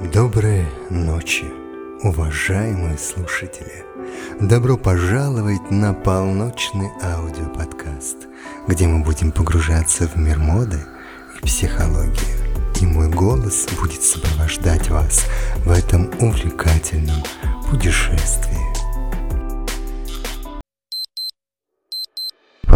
Доброй ночи, уважаемые слушатели! Добро пожаловать на полночный аудиоподкаст, где мы будем погружаться в мир моды и психологии. И мой голос будет сопровождать вас в этом увлекательном путешествии.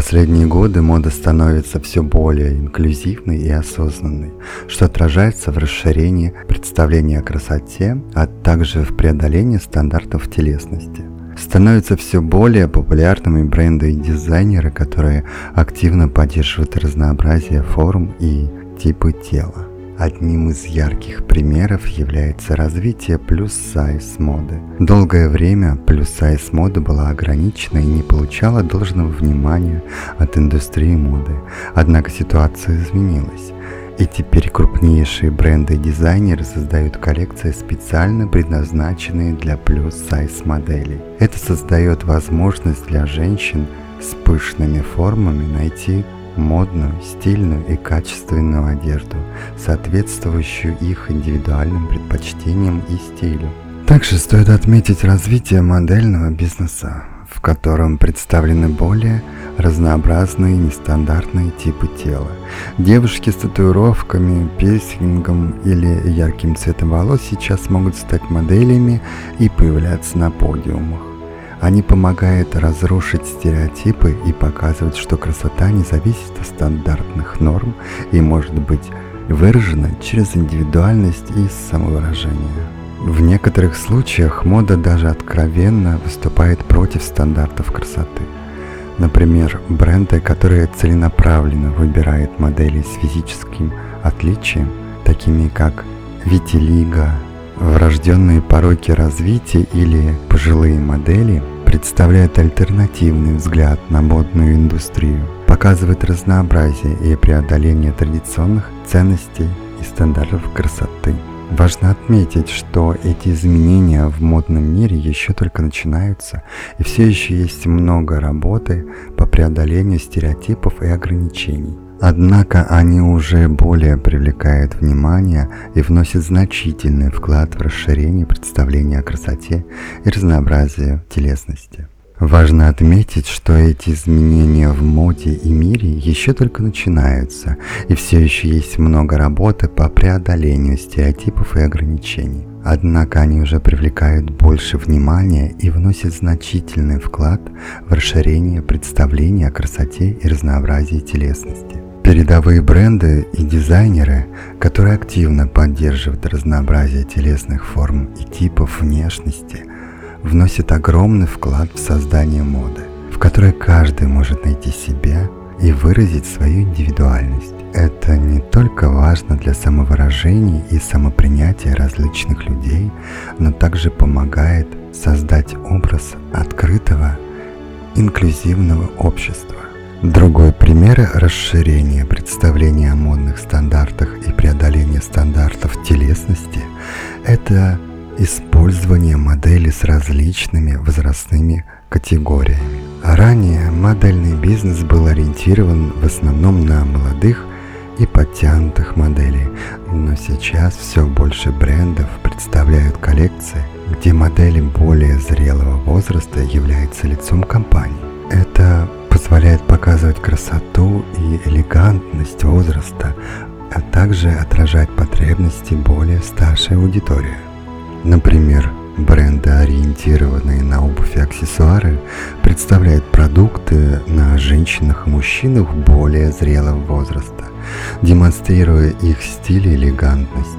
Последние годы мода становится все более инклюзивной и осознанной, что отражается в расширении представления о красоте, а также в преодолении стандартов телесности. Становятся все более популярными бренды и дизайнеры, которые активно поддерживают разнообразие форм и типы тела. Одним из ярких примеров является развитие плюс-сайз моды. Долгое время плюс-сайз мода была ограничена и не получала должного внимания от индустрии моды. Однако ситуация изменилась. И теперь крупнейшие бренды и дизайнеры создают коллекции, специально предназначенные для плюс-сайз моделей. Это создает возможность для женщин с пышными формами найти модную, стильную и качественную одежду, соответствующую их индивидуальным предпочтениям и стилю. Также стоит отметить развитие модельного бизнеса, в котором представлены более разнообразные нестандартные типы тела. Девушки с татуировками, пирсингом или ярким цветом волос сейчас могут стать моделями и появляться на подиумах. Они помогают разрушить стереотипы и показывать, что красота не зависит от стандартных норм и может быть выражена через индивидуальность и самовыражение. В некоторых случаях мода даже откровенно выступает против стандартов красоты. Например, бренды, которые целенаправленно выбирают модели с физическим отличием, такими как Vitiligo, врожденные пороки развития или пожилые модели – представляет альтернативный взгляд на модную индустрию, показывает разнообразие и преодоление традиционных ценностей и стандартов красоты. Важно отметить, что эти изменения в модном мире еще только начинаются, и все еще есть много работы по преодолению стереотипов и ограничений. Однако они уже более привлекают внимание и вносят значительный вклад в расширение представления о красоте и разнообразии телесности. Важно отметить, что эти изменения в моде и мире еще только начинаются, и все еще есть много работы по преодолению стереотипов и ограничений. Однако они уже привлекают больше внимания и вносят значительный вклад в расширение представления о красоте и разнообразии телесности. Передовые бренды и дизайнеры, которые активно поддерживают разнообразие телесных форм и типов внешности, вносят огромный вклад в создание моды, в которой каждый может найти себя и выразить свою индивидуальность. Это не только важно для самовыражения и самопринятия различных людей, но также помогает создать образ открытого, инклюзивного общества. Другой пример расширения представления о модных стандартах и преодоления стандартов телесности – это использование модели с различными возрастными категориями. Ранее модельный бизнес был ориентирован в основном на молодых и подтянутых моделей, но сейчас все больше брендов представляют коллекции, где модели более зрелого возраста являются лицом компании. Это позволяет показывать красоту и элегантность возраста, а также отражать потребности более старшей аудитории. Например, бренды, ориентированные на обувь и аксессуары, представляют продукты на женщинах и мужчинах более зрелого возраста, демонстрируя их стиль и элегантность.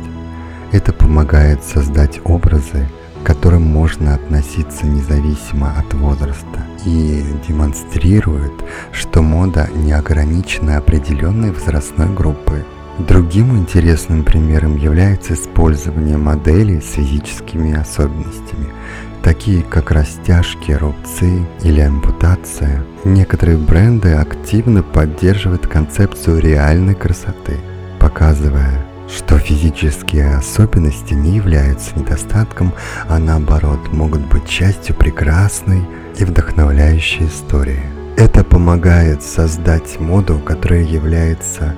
Это помогает создать образы, к которым можно относиться независимо от возраста и демонстрирует, что мода не ограничена определенной возрастной группой. Другим интересным примером является использование моделей с физическими особенностями, такие как растяжки, рубцы или ампутация. Некоторые бренды активно поддерживают концепцию реальной красоты, показывая, что физические особенности не являются недостатком, а наоборот могут быть частью прекрасной и вдохновляющей истории. Это помогает создать моду, которая является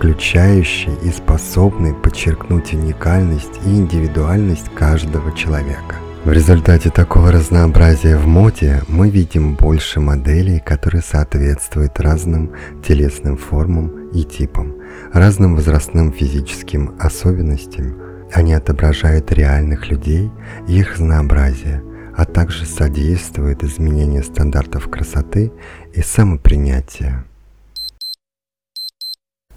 включающий и способный подчеркнуть уникальность и индивидуальность каждого человека. В результате такого разнообразия в моде мы видим больше моделей, которые соответствуют разным телесным формам и типам, разным возрастным физическим особенностям. Они отображают реальных людей их разнообразие, а также содействуют изменению стандартов красоты и самопринятия.